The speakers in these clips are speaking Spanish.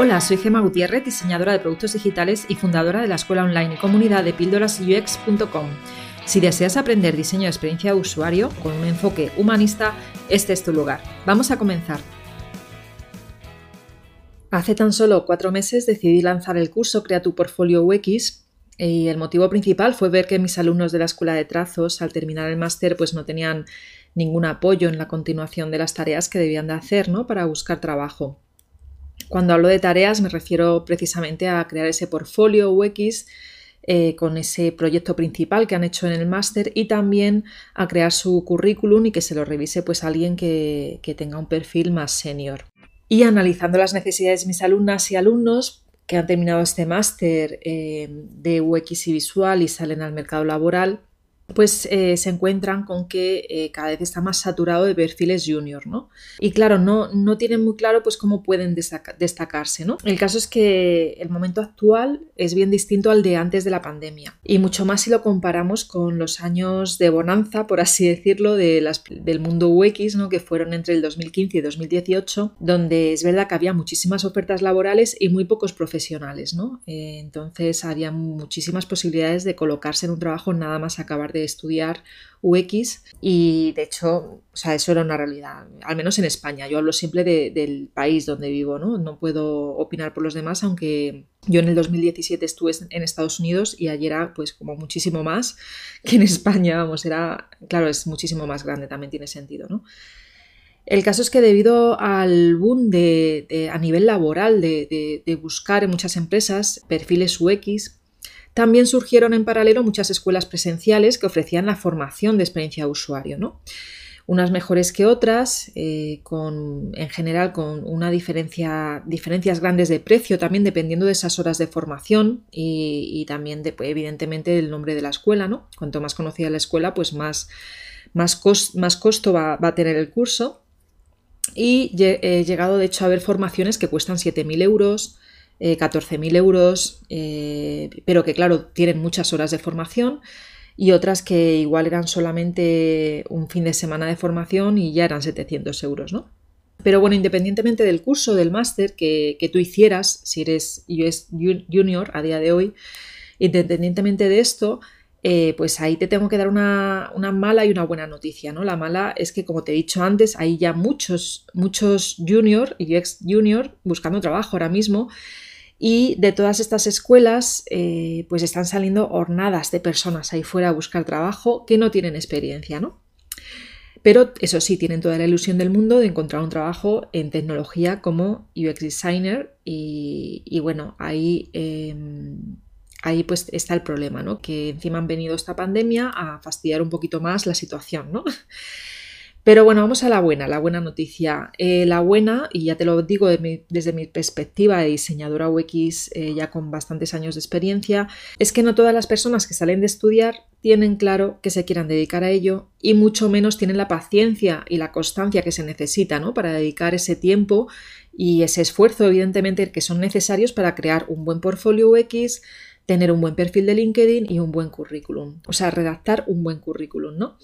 Hola, soy Gema Gutiérrez, diseñadora de productos digitales y fundadora de la escuela online y comunidad de píldorasux.com. Si deseas aprender diseño de experiencia de usuario con un enfoque humanista, este es tu lugar. Vamos a comenzar. Hace tan solo cuatro meses decidí lanzar el curso Crea tu portfolio UX y el motivo principal fue ver que mis alumnos de la escuela de trazos al terminar el máster pues no tenían ningún apoyo en la continuación de las tareas que debían de hacer ¿no? para buscar trabajo. Cuando hablo de tareas me refiero precisamente a crear ese portfolio UX eh, con ese proyecto principal que han hecho en el máster y también a crear su currículum y que se lo revise pues alguien que, tenga un perfil más senior. Y analizando las necesidades de mis alumnas y alumnos que han terminado este máster eh, de UX y visual y salen al mercado laboral, pues eh, se encuentran con que eh, cada vez está más saturado de perfiles junior, ¿no? Y claro, no, no tienen muy claro pues cómo pueden destacarse, ¿no? El caso es que el momento actual es bien distinto al de antes de la pandemia y mucho más si lo comparamos con los años de bonanza, por así decirlo, del mundo UX, ¿no? Que fueron entre el 2015 y 2018, donde es verdad que había muchísimas ofertas laborales y muy pocos profesionales, ¿no? Eh, entonces había muchísimas posibilidades de colocarse en un trabajo nada más acabar de estudiar UX y de hecho, o sea, eso era una realidad, al menos en España. Yo hablo siempre del país donde vivo, ¿no? No puedo opinar por los demás, aunque yo en el 2017 estuve en Estados Unidos y allí era pues como muchísimo más que en España, vamos, era, claro, es muchísimo más grande, también tiene sentido, ¿no? El caso es que debido al boom de, a nivel laboral de, de, buscar en muchas empresas perfiles UX, también surgieron en paralelo muchas escuelas presenciales que ofrecían la formación de experiencia de usuario, ¿no? unas mejores que otras, eh, con, en general con una diferencia, diferencias grandes de precio, también dependiendo de esas horas de formación y, también de, pues, evidentemente del nombre de la escuela, ¿no? Cuanto más conocida la escuela, pues más, más, más costo va, a tener el curso. Y he llegado de hecho a ver formaciones que cuestan 7.000 euros, 14.000 eh, euros, eh, pero que claro, tienen muchas horas de formación y otras que igual eran solamente un fin de semana de formación y ya eran 700 euros, ¿no? Pero bueno, independientemente del curso, del máster que, tú hicieras, si eres junior a día de hoy, independientemente de esto, eh, pues ahí te tengo que dar una, una, mala y una buena noticia, ¿no? La mala es que, como te he dicho antes, hay ya muchos, muchos junior y ex junior buscando trabajo ahora mismo y de todas estas escuelas, eh, pues están saliendo hornadas de personas ahí fuera a buscar trabajo que no tienen experiencia, ¿no? Pero eso sí, tienen toda la ilusión del mundo de encontrar un trabajo en tecnología como UX designer y, bueno, ahí, em, ahí pues está el problema, ¿no? Que encima han venido esta pandemia a fastidiar un poquito más la situación, ¿no? Pero bueno, vamos a la buena, la buena noticia. Eh, la buena, y ya te lo digo desde mi perspectiva de diseñadora UX eh, ya con bastantes años de experiencia, es que no todas las personas que salen de estudiar tienen claro que se quieran dedicar a ello y mucho menos tienen la paciencia y la constancia que se necesita ¿no? para dedicar ese tiempo y ese esfuerzo, evidentemente, que son necesarios para crear un buen portfolio UX, tener un buen perfil de LinkedIn y un buen currículum. O sea, redactar un buen currículum, ¿no?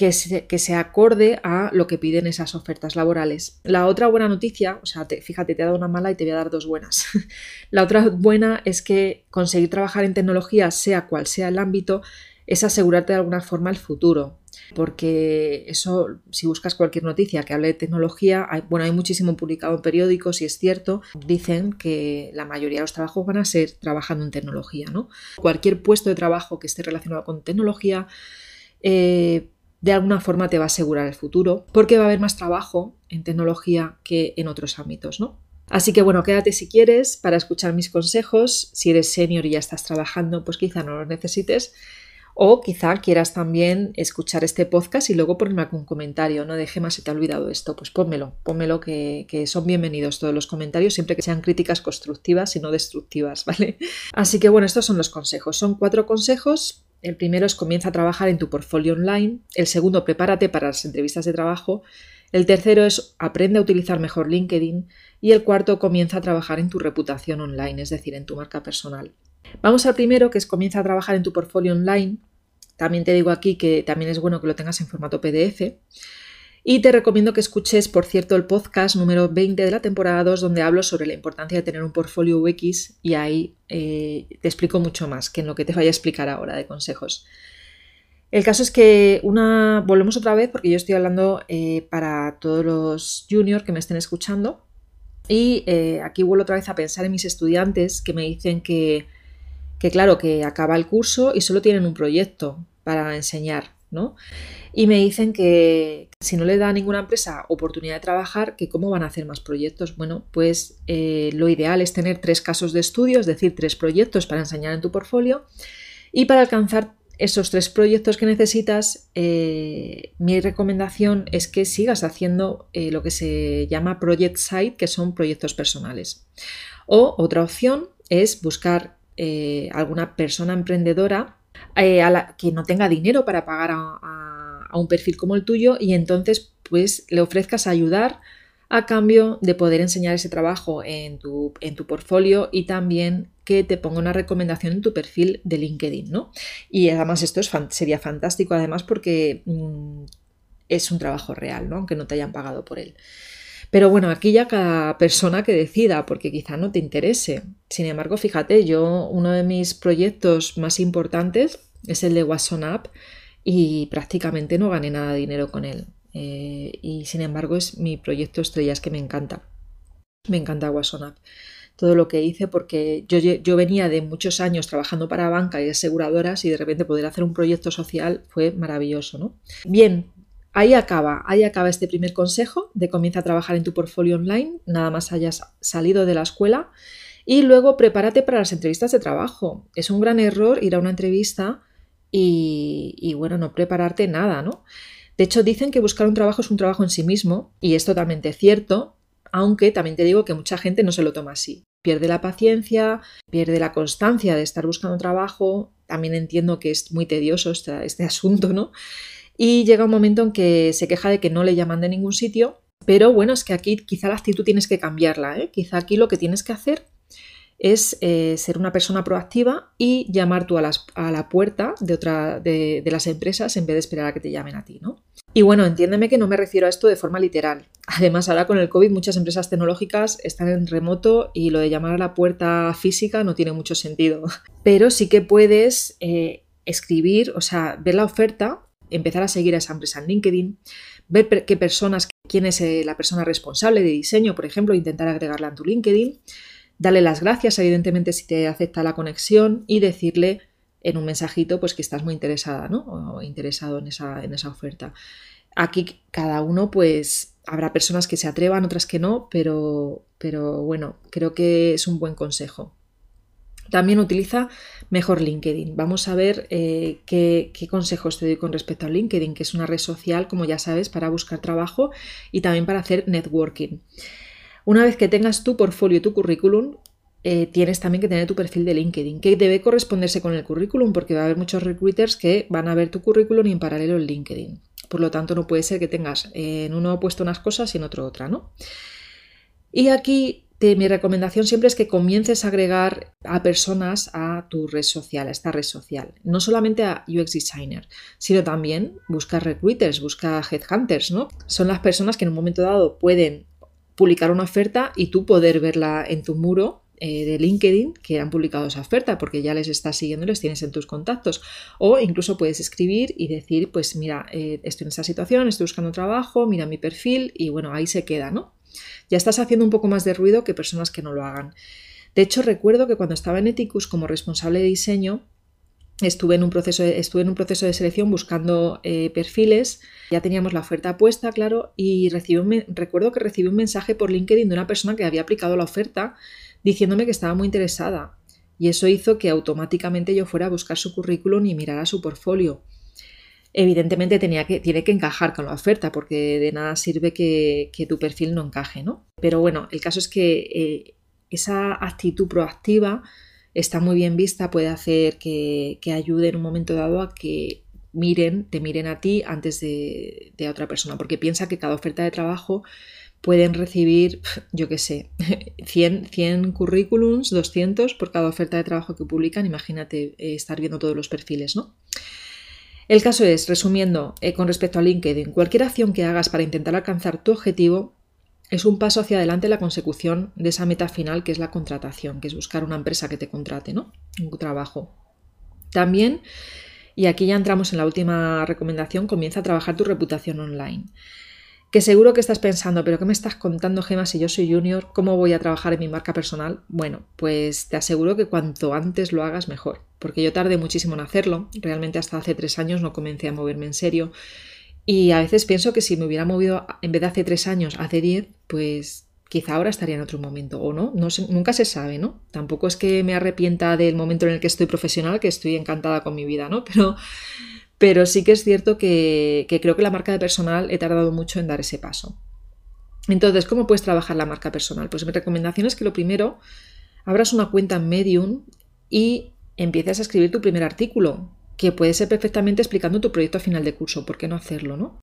Que se, acorde a lo que piden esas ofertas laborales. La otra buena noticia, o sea, fíjate, te he dado una mala y te voy a dar dos buenas. la otra buena es que conseguir trabajar en tecnología, sea cual sea el ámbito, es asegurarte de alguna forma el futuro. Porque eso, si buscas cualquier noticia que hable de tecnología, bueno, hay muchísimo publicado en periódicos y es cierto, dicen que la mayoría de los trabajos van a ser trabajando en tecnología, ¿no? Cualquier puesto de trabajo que esté relacionado con tecnología, eh, de alguna forma te va a asegurar el futuro, porque va a haber más trabajo en tecnología que en otros ámbitos, ¿no? Así que bueno, quédate si quieres para escuchar mis consejos. Si eres senior y ya estás trabajando, pues quizá no los necesites. O quizá quieras también escuchar este podcast y luego ponerme algún comentario, no deje más si te ha olvidado esto, pues pónmelo, pónmelo que, que, son bienvenidos todos los comentarios, siempre que sean críticas constructivas y no destructivas, ¿vale? Así que bueno, estos son los consejos. Son cuatro consejos el primero es comienza a trabajar en tu portfolio online. El segundo, prepárate para las entrevistas de trabajo. El tercero es aprende a utilizar mejor LinkedIn. Y el cuarto, comienza a trabajar en tu reputación online, es decir, en tu marca personal. Vamos al primero, que es comienza a trabajar en tu portfolio online. También te digo aquí que también es bueno que lo tengas en formato PDF. Y te recomiendo que escuches, por cierto, el podcast número 20 de la temporada 2, donde hablo sobre la importancia de tener un portfolio UX y ahí eh, te explico mucho más que en lo que te vaya a explicar ahora de consejos. El caso es que una. Volvemos otra vez porque yo estoy hablando eh, para todos los juniors que me estén escuchando. Y eh, aquí vuelvo otra vez a pensar en mis estudiantes que me dicen que, que, claro, que acaba el curso y solo tienen un proyecto para enseñar, Y me dicen que si no le da a ninguna empresa oportunidad de trabajar, que cómo van a hacer más proyectos. Bueno, pues eh, lo ideal es tener tres casos de estudio, es decir, tres proyectos para enseñar en tu portfolio. Y para alcanzar esos tres proyectos que necesitas, eh, mi recomendación es que sigas haciendo eh, lo que se llama Project Site, que son proyectos personales. O otra opción es buscar alguna persona emprendedora que no tenga dinero para pagar a a un perfil como el tuyo y entonces pues le ofrezcas ayudar a cambio de poder enseñar ese trabajo en tu, en tu portfolio y también que te ponga una recomendación en tu perfil de LinkedIn, ¿no? Y además esto es sería fantástico además porque mm, es un trabajo real, ¿no? Aunque no te hayan pagado por él. Pero bueno, aquí ya cada persona que decida, porque quizá no te interese. Sin embargo, fíjate, yo uno de mis proyectos más importantes es el de Watson App, y prácticamente no gané nada de dinero con él. Eh, y sin embargo es mi proyecto estrella, es que me encanta. Me encanta WhatsApp. Todo lo que hice porque yo, yo venía de muchos años trabajando para banca y aseguradoras y de repente poder hacer un proyecto social fue maravilloso, ¿no? Bien, ahí acaba, ahí acaba este primer consejo de comienza a trabajar en tu portfolio online, nada más hayas salido de la escuela y luego prepárate para las entrevistas de trabajo. Es un gran error ir a una entrevista y, bueno, no prepararte nada, ¿no? De hecho, dicen que buscar un trabajo es un trabajo en sí mismo y es totalmente cierto, aunque también te digo que mucha gente no se lo toma así. Pierde la paciencia, pierde la constancia de estar buscando trabajo, también entiendo que es muy tedioso este, este asunto, ¿no? Y llega un momento en que se queja de que no le llaman de ningún sitio, pero bueno, es que aquí quizá la actitud tienes que cambiarla, ¿eh? Quizá aquí lo que tienes que hacer es eh, ser una persona proactiva y llamar tú a, la puerta de, otra, de, las empresas en vez de esperar a que te llamen a ti, ¿no? Y bueno, entiéndeme que no me refiero a esto de forma literal. Además, ahora con el COVID muchas empresas tecnológicas están en remoto y lo de llamar a la puerta física no tiene mucho sentido. Pero sí que puedes eh, escribir, o sea, ver la oferta, empezar a seguir a esa empresa en LinkedIn, ver qué personas, quién es eh, la persona responsable de diseño, por ejemplo, intentar agregarla en tu LinkedIn darle las gracias, evidentemente, si te acepta la conexión y decirle en un mensajito pues que estás muy interesada, ¿no? O interesado en esa, en esa oferta. Aquí cada uno, pues, habrá personas que se atrevan, otras que no, pero, pero bueno, creo que es un buen consejo. También utiliza mejor LinkedIn. Vamos a ver eh, qué, consejos te doy con respecto a LinkedIn, que es una red social, como ya sabes, para buscar trabajo y también para hacer networking. Una vez que tengas tu portfolio y tu currículum, eh, tienes también que tener tu perfil de LinkedIn, que debe corresponderse con el currículum, porque va a haber muchos recruiters que van a ver tu currículum y en paralelo el LinkedIn. Por lo tanto, no puede ser que tengas en uno puesto unas cosas y en otro otra, ¿no? Y aquí mi recomendación siempre es que comiences a agregar a personas a tu red social, a esta red social. No solamente a UX Designer, sino también busca recruiters, busca headhunters, ¿no? Son las personas que en un momento dado pueden publicar una oferta y tú poder verla en tu muro eh, de LinkedIn que han publicado esa oferta porque ya les estás siguiendo les tienes en tus contactos. O incluso puedes escribir y decir, pues mira, eh, estoy en esta situación, estoy buscando trabajo, mira mi perfil y bueno, ahí se queda, ¿no? Ya estás haciendo un poco más de ruido que personas que no lo hagan. De hecho, recuerdo que cuando estaba en Eticus como responsable de diseño, estuve en un proceso de, estuve en un proceso de selección buscando eh, perfiles, ya teníamos la oferta puesta, claro, y recibí recuerdo que recibí un mensaje por LinkedIn de una persona que había aplicado la oferta diciéndome que estaba muy interesada. Y eso hizo que automáticamente yo fuera a buscar su currículum y mirara su portfolio. Evidentemente tenía que, tiene que encajar con la oferta, porque de nada sirve que, tu perfil no encaje, ¿no? Pero bueno, el caso es que eh, esa actitud proactiva está muy bien vista, puede hacer que, ayude en un momento dado a que miren, te miren a ti antes de, a otra persona, porque piensa que cada oferta de trabajo pueden recibir, yo qué sé, 100, 100 currículums, 200 por cada oferta de trabajo que publican, imagínate eh, estar viendo todos los perfiles, ¿no? El caso es, resumiendo, eh, con respecto a LinkedIn, cualquier acción que hagas para intentar alcanzar tu objetivo es un paso hacia adelante en la consecución de esa meta final que es la contratación, que es buscar una empresa que te contrate, ¿no? Un trabajo. También, y aquí ya entramos en la última recomendación, comienza a trabajar tu reputación online. Que seguro que estás pensando, pero ¿qué me estás contando, Gema, si yo soy junior? ¿Cómo voy a trabajar en mi marca personal? Bueno, pues te aseguro que cuanto antes lo hagas, mejor. Porque yo tardé muchísimo en hacerlo. Realmente hasta hace tres años no comencé a moverme en serio. Y a veces pienso que si me hubiera movido en vez de hace tres años, hace diez, pues quizá ahora estaría en otro momento o no, no nunca se sabe, ¿no? Tampoco es que me arrepienta del momento en el que estoy profesional, que estoy encantada con mi vida, ¿no? Pero, pero sí que es cierto que, creo que la marca de personal he tardado mucho en dar ese paso. Entonces, ¿cómo puedes trabajar la marca personal? Pues mi recomendación es que lo primero, abras una cuenta en Medium y empieces a escribir tu primer artículo, que puede ser perfectamente explicando tu proyecto a final de curso, ¿por qué no hacerlo, no?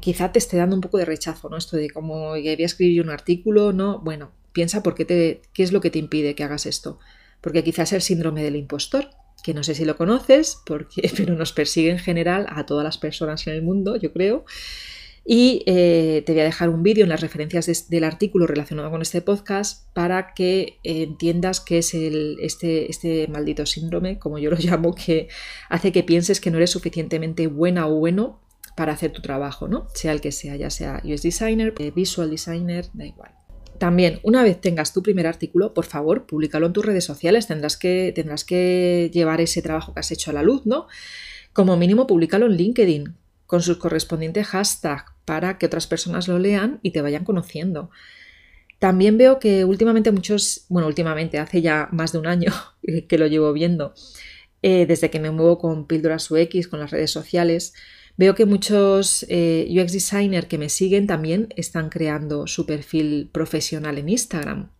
quizá te esté dando un poco de rechazo, ¿no? Esto de cómo voy a escribir un artículo, ¿no? Bueno, piensa por qué, te, qué es lo que te impide que hagas esto. Porque quizás es el síndrome del impostor, que no sé si lo conoces, porque, pero nos persigue en general a todas las personas en el mundo, yo creo. Y eh, te voy a dejar un vídeo en las referencias del artículo relacionado con este podcast para que entiendas qué es el, este, este maldito síndrome, como yo lo llamo, que hace que pienses que no eres suficientemente buena o bueno para hacer tu trabajo, ¿no? Sea el que sea, ya sea UX designer, eh, visual designer, da igual. También, una vez tengas tu primer artículo, por favor, públicalo en tus redes sociales. Tendrás que, tendrás que llevar ese trabajo que has hecho a la luz, ¿no? Como mínimo, públicalo en LinkedIn con sus correspondientes hashtags para que otras personas lo lean y te vayan conociendo. También veo que últimamente muchos, bueno, últimamente, hace ya más de un año que lo llevo viendo, eh, desde que me muevo con Píldoras UX, con las redes sociales, Veo que muchos eh, UX designers que me siguen también están creando su perfil profesional en Instagram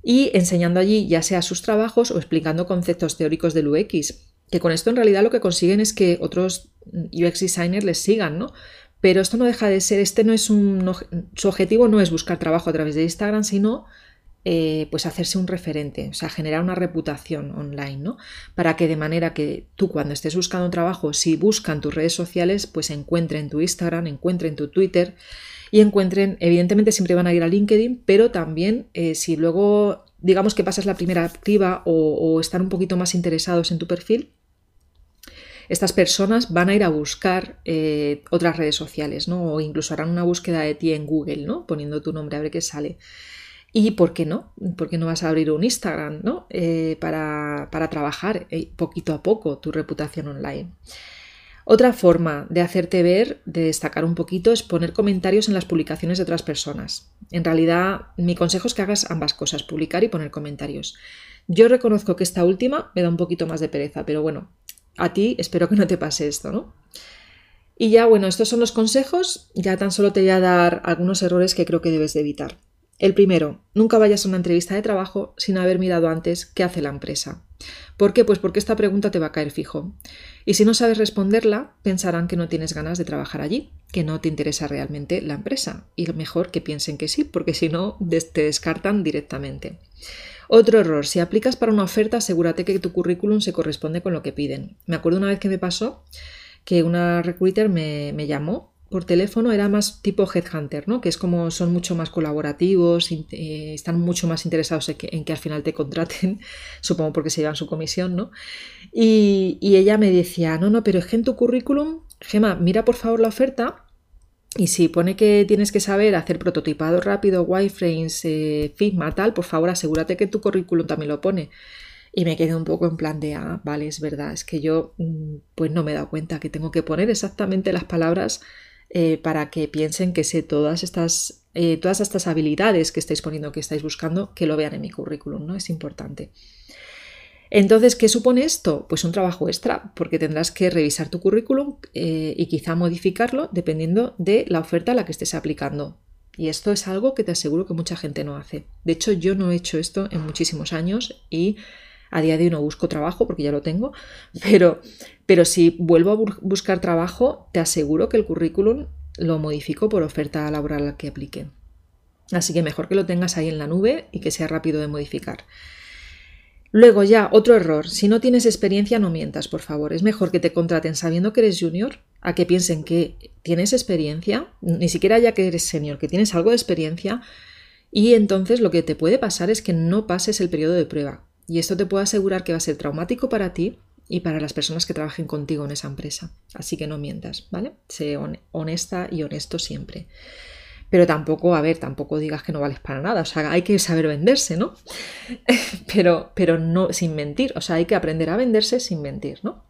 y enseñando allí ya sea sus trabajos o explicando conceptos teóricos del UX, que con esto en realidad lo que consiguen es que otros UX designers les sigan, ¿no? Pero esto no deja de ser, este no es un, su objetivo no es buscar trabajo a través de Instagram, sino eh, pues hacerse un referente, o sea, generar una reputación online, ¿no? Para que de manera que tú cuando estés buscando un trabajo, si buscan tus redes sociales, pues encuentren tu Instagram, encuentren tu Twitter y encuentren, evidentemente siempre van a ir a LinkedIn, pero también eh, si luego digamos que pasas la primera activa o, están un poquito más interesados en tu perfil, estas personas van a ir a buscar eh, otras redes sociales, ¿no? O incluso harán una búsqueda de ti en Google, ¿no? Poniendo tu nombre a ver qué sale. ¿Y por qué no? ¿Por qué no vas a abrir un Instagram ¿no? Eh, para, trabajar eh, poquito a poco tu reputación online? Otra forma de hacerte ver, de destacar un poquito, es poner comentarios en las publicaciones de otras personas. En realidad, mi consejo es que hagas ambas cosas, publicar y poner comentarios. Yo reconozco que esta última me da un poquito más de pereza, pero bueno, a ti espero que no te pase esto, ¿no? Y ya, bueno, estos son los consejos, ya tan solo te voy a dar algunos errores que creo que debes de evitar. El primero, nunca vayas a una entrevista de trabajo sin haber mirado antes qué hace la empresa. ¿Por qué? Pues porque esta pregunta te va a caer fijo. Y si no sabes responderla, pensarán que no tienes ganas de trabajar allí, que no te interesa realmente la empresa. Y lo mejor que piensen que sí, porque si no, te descartan directamente. Otro error, si aplicas para una oferta, asegúrate que tu currículum se corresponde con lo que piden. Me acuerdo una vez que me pasó que una recruiter me, me llamó por teléfono era más tipo headhunter, ¿no? Que es como son mucho más colaborativos, eh, están mucho más interesados en que, al final te contraten, supongo porque se llevan su comisión, ¿no? Y, ella me decía, no, no, pero es que en tu currículum, Gema, mira por favor la oferta y si pone que tienes que saber hacer prototipado rápido, wireframes, eh, Figma, tal, por favor asegúrate que tu currículum también lo pone. Y me quedé un poco en plan de, ah, vale, es verdad, es que yo mm, pues no me he dado cuenta que tengo que poner exactamente las palabras eh, para que piensen que sé todas estas, eh, todas estas habilidades que estáis poniendo, que estáis buscando, que lo vean en mi currículum, ¿no? Es importante. Entonces, ¿qué supone esto? Pues un trabajo extra, porque tendrás que revisar tu currículum eh, y quizá modificarlo dependiendo de la oferta a la que estés aplicando. Y esto es algo que te aseguro que mucha gente no hace. De hecho, yo no he hecho esto en muchísimos años y a día de hoy no busco trabajo porque ya lo tengo, pero, pero si vuelvo a buscar trabajo, te aseguro que el currículum lo modifico por oferta laboral que aplique. Así que mejor que lo tengas ahí en la nube y que sea rápido de modificar. Luego ya, otro error. Si no tienes experiencia, no mientas, por favor. Es mejor que te contraten sabiendo que eres junior a que piensen que tienes experiencia, ni siquiera ya que eres senior, que tienes algo de experiencia, y entonces lo que te puede pasar es que no pases el periodo de prueba. Y esto te puedo asegurar que va a ser traumático para ti y para las personas que trabajen contigo en esa empresa. Así que no mientas, ¿vale? Sé honesta y honesto siempre pero tampoco, a ver, tampoco digas que no vales para nada, o sea, hay que saber venderse, ¿no? pero, pero no sin mentir, o sea, hay que aprender a venderse sin mentir, ¿no?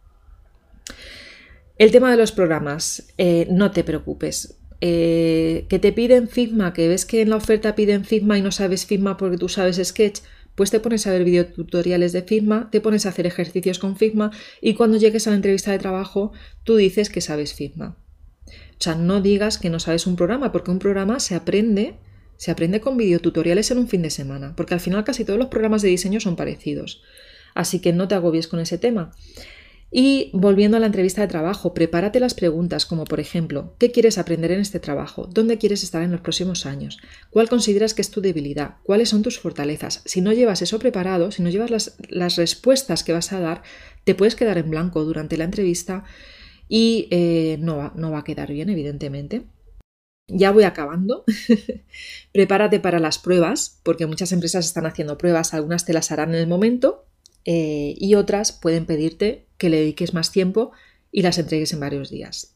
El tema de los programas, eh, no te preocupes. Eh, que te piden Figma, que ves que en la oferta piden Figma y no sabes Figma porque tú sabes Sketch, pues te pones a ver videotutoriales de Figma, te pones a hacer ejercicios con Figma y cuando llegues a la entrevista de trabajo tú dices que sabes Figma. O sea, no digas que no sabes un programa, porque un programa se aprende, se aprende con videotutoriales en un fin de semana, porque al final casi todos los programas de diseño son parecidos. Así que no te agobies con ese tema. Y volviendo a la entrevista de trabajo, prepárate las preguntas como por ejemplo, ¿qué quieres aprender en este trabajo? ¿Dónde quieres estar en los próximos años? ¿Cuál consideras que es tu debilidad? ¿Cuáles son tus fortalezas? Si no llevas eso preparado, si no llevas las, las respuestas que vas a dar, te puedes quedar en blanco durante la entrevista y eh, no, va, no va a quedar bien, evidentemente. Ya voy acabando. Prepárate para las pruebas, porque muchas empresas están haciendo pruebas, algunas te las harán en el momento eh, y otras pueden pedirte que le dediques más tiempo y las entregues en varios días.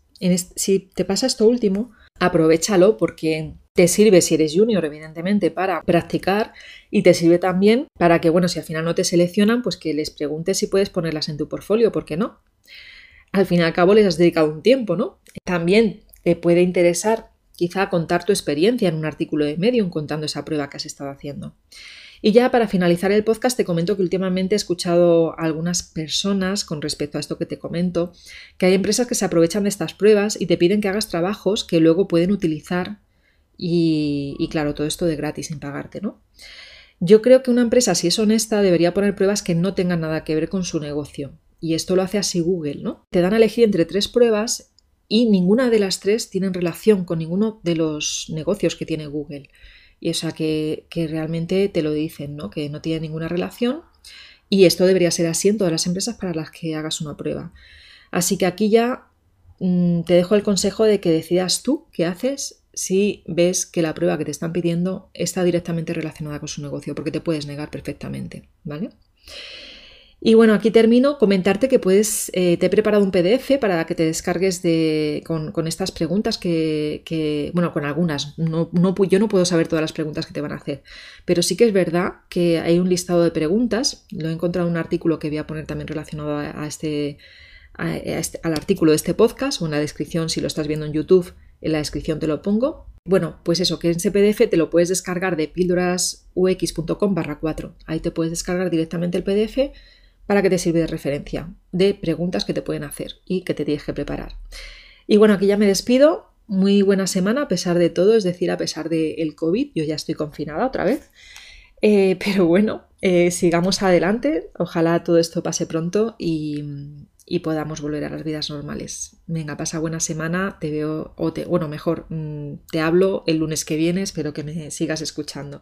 si te pasa esto último, aprovechalo porque te sirve si eres junior, evidentemente, para practicar y te sirve también para que, bueno, si al final no te seleccionan, pues que les preguntes si puedes ponerlas en tu portfolio, ¿por qué no? al fin y al cabo les has dedicado un tiempo, ¿no? También te puede interesar quizá contar tu experiencia en un artículo de Medium contando esa prueba que has estado haciendo. Y ya para finalizar el podcast te comento que últimamente he escuchado a algunas personas con respecto a esto que te comento, que hay empresas que se aprovechan de estas pruebas y te piden que hagas trabajos que luego pueden utilizar y, claro, todo esto de gratis sin pagarte, ¿no? Yo creo que una empresa, si es honesta, debería poner pruebas que no tengan nada que ver con su negocio y esto lo hace así Google, ¿no? Te dan a elegir entre tres pruebas y ninguna de las tres tienen relación con ninguno de los negocios que tiene Google. Y o sea que, realmente te lo dicen, ¿no? Que no tiene ninguna relación. Y esto debería ser así en todas las empresas para las que hagas una prueba. Así que aquí ya mm, te dejo el consejo de que decidas tú qué haces si ves que la prueba que te están pidiendo está directamente relacionada con su negocio, porque te puedes negar perfectamente, ¿vale? Y bueno, aquí termino. Comentarte que puedes, eh, te he preparado un PDF para que te descargues de, con, estas preguntas que, bueno, con algunas. No, no, yo no puedo saber todas las preguntas que te van a hacer, pero sí que es verdad que hay un listado de preguntas. Lo he encontrado en un artículo que voy a poner también relacionado a, este, este, al artículo de este podcast o en la descripción, si lo estás viendo en YouTube, en la descripción te lo pongo. Bueno, pues eso, que en ese PDF te lo puedes descargar de píldorasux.com barra 4. Ahí te puedes descargar directamente el PDF para que te sirve de referencia de preguntas que te pueden hacer y que te tienes que preparar. Y bueno, aquí ya me despido. Muy buena semana a pesar de todo, es decir, a pesar del COVID. Yo ya estoy confinada otra vez. Eh, pero bueno, eh, sigamos adelante. Ojalá todo esto pase pronto y, podamos volver a las vidas normales. Venga, pasa buena semana. Te veo, o te, bueno, mejor, mm, te hablo el lunes que viene. Espero que me sigas escuchando.